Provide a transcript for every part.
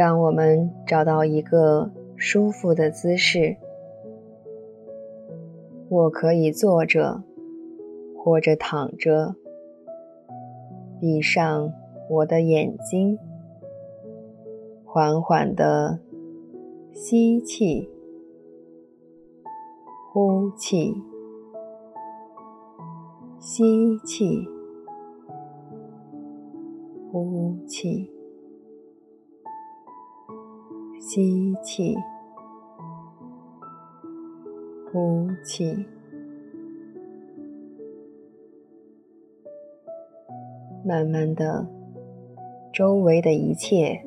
让我们找到一个舒服的姿势。我可以坐着，或者躺着，闭上我的眼睛，缓缓地吸气，呼气，吸气，呼气。吸气，呼气，慢慢的，周围的一切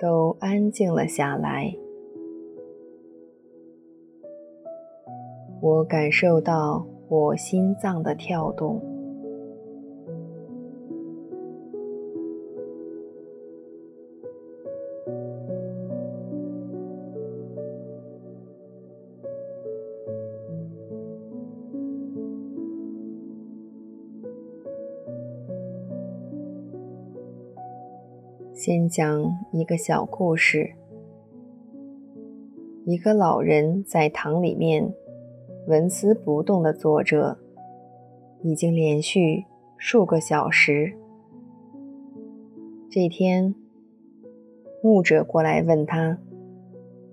都安静了下来。我感受到我心脏的跳动。先讲一个小故事。一个老人在堂里面纹丝不动地坐着，已经连续数个小时。这天，牧者过来问他，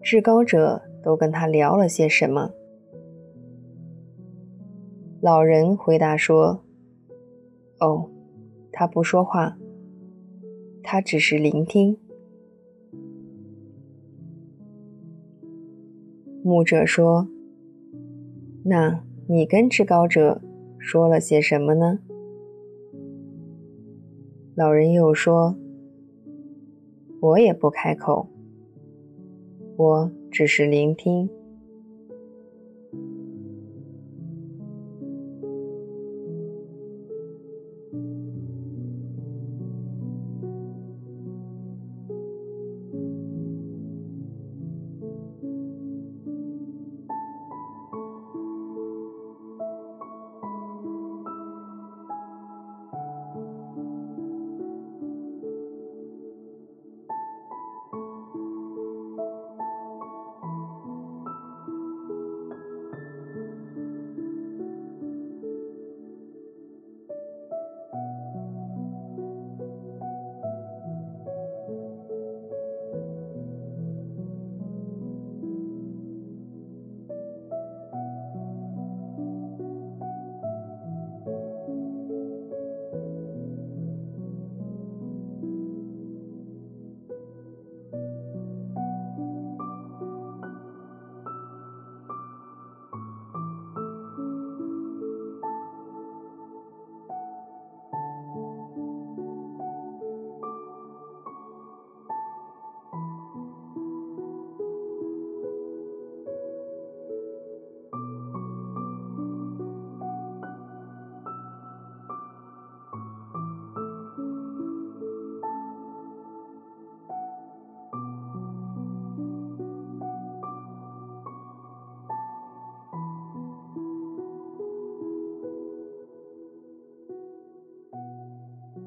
至高者都跟他聊了些什么？老人回答说：“哦，他不说话。”他只是聆听。牧者说：“那你跟至高者说了些什么呢？”老人又说：“我也不开口，我只是聆听。”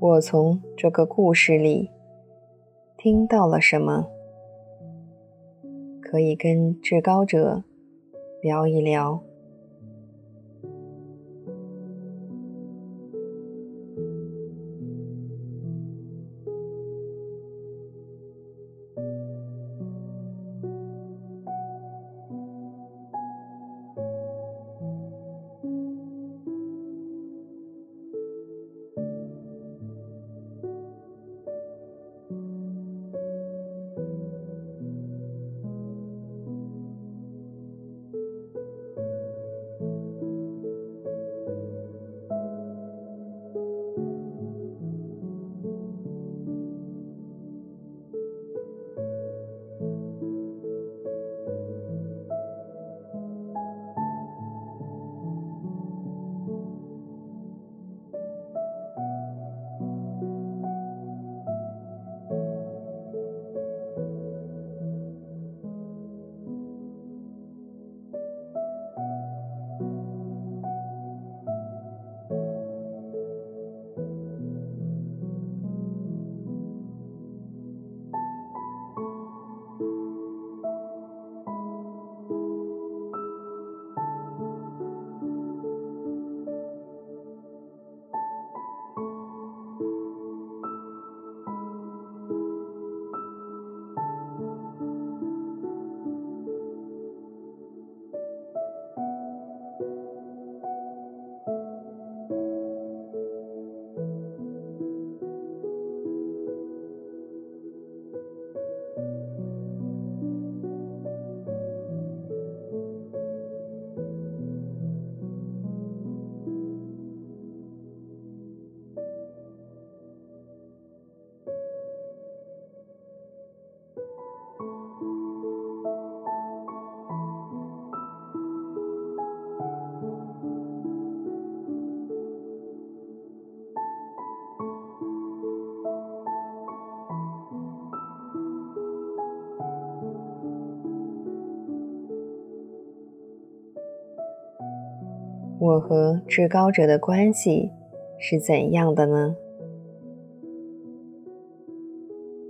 我从这个故事里听到了什么？可以跟至高者聊一聊。我和至高者的关系是怎样的呢？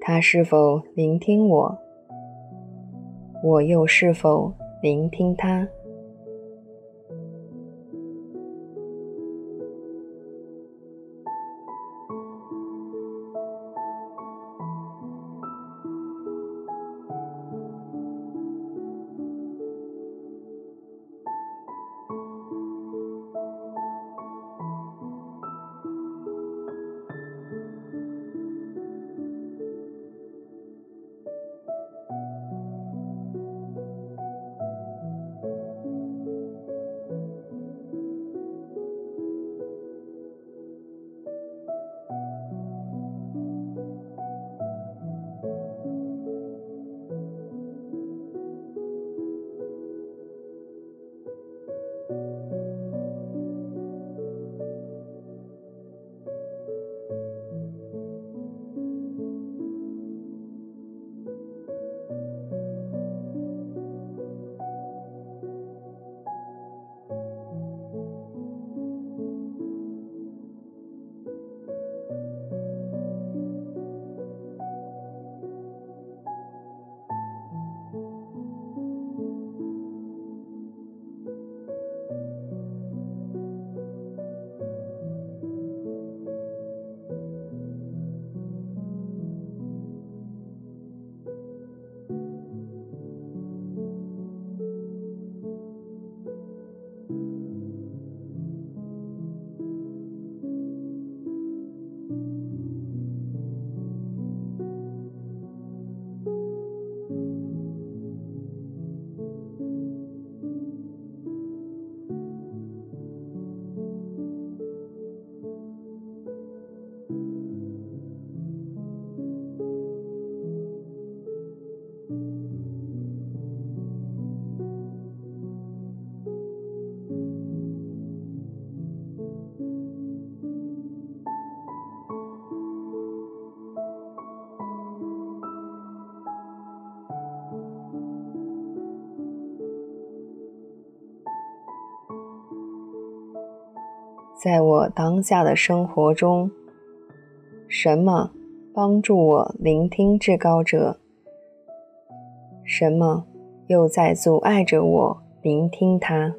他是否聆听我？我又是否聆听他？在我当下的生活中，什么帮助我聆听至高者？什么又在阻碍着我聆听他？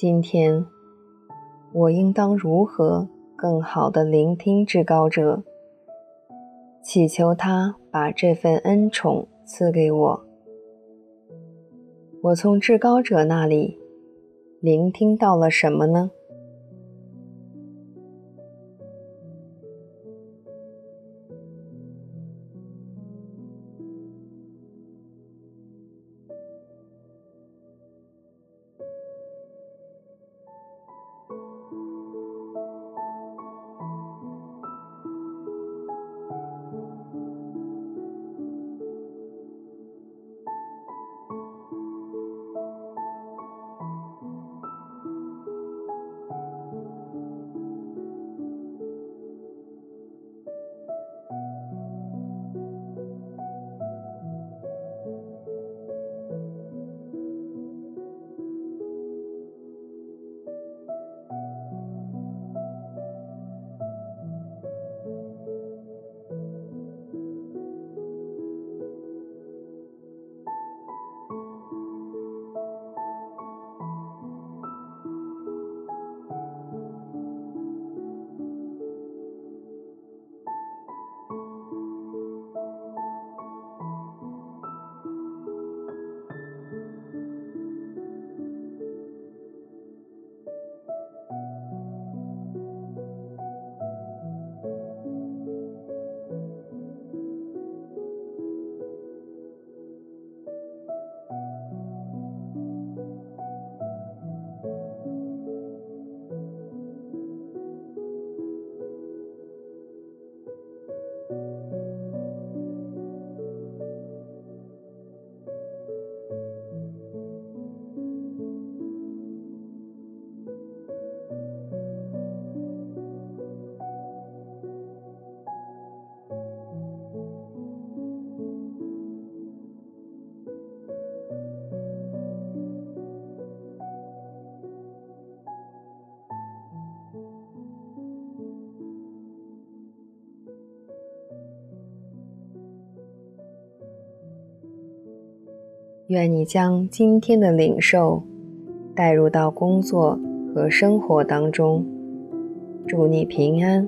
今天，我应当如何更好地聆听至高者，祈求他把这份恩宠赐给我？我从至高者那里聆听到了什么呢？愿你将今天的领受带入到工作和生活当中，祝你平安。